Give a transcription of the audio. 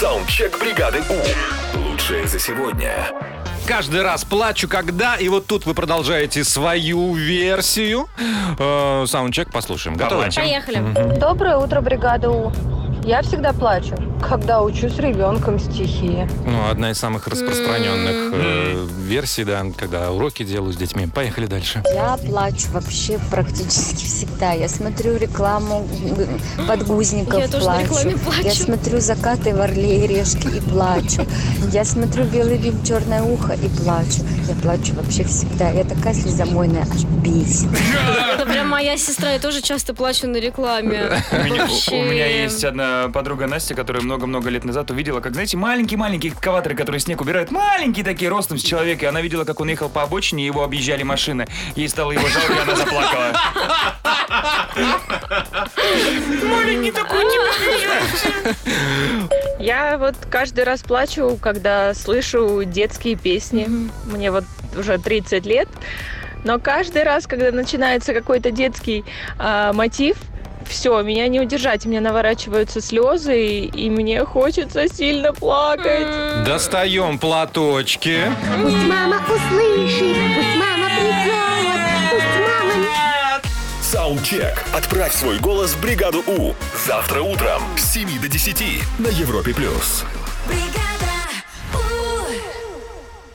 Саундчек бригады У. Лучшее за сегодня. Каждый раз плачу, когда, и вот тут вы продолжаете свою версию. Э, Саундчек послушаем. Готовы? Поехали. Доброе утро, бригада У. Я всегда плачу, когда учу с ребенком стихи. Ну, одна из самых распространенных э, версий, да, когда уроки делаю с детьми. Поехали дальше. Я плачу вообще практически всегда. Я смотрю рекламу подгузников, Я тоже на плачу. рекламе плачу. Я смотрю закаты в Орле и Решке и плачу. Я смотрю белый бим, черное ухо и плачу. Я плачу вообще всегда. Я такая слезомойная, аж бесит. Это прям моя сестра, я тоже часто плачу на рекламе. У меня, Вообще. у меня есть одна подруга Настя, которая много-много лет назад увидела, как, знаете, маленькие-маленькие экскаваторы, которые снег убирают, маленькие такие, ростом с человека. И она видела, как он ехал по обочине, и его объезжали машины. Ей стало его жалко, и она заплакала. Маленький такой, Я вот каждый раз плачу, когда слышу детские песни. Мне вот уже 30 лет. Но каждый раз, когда начинается какой-то детский а, мотив, все, меня не удержать, у меня наворачиваются слезы, и, и мне хочется сильно плакать. Достаем платочки. Пусть мама услышит, пусть мама придет, пусть мама... Саундчек. Отправь свой голос в бригаду У. Завтра утром с 7 до 10 на Европе+. плюс.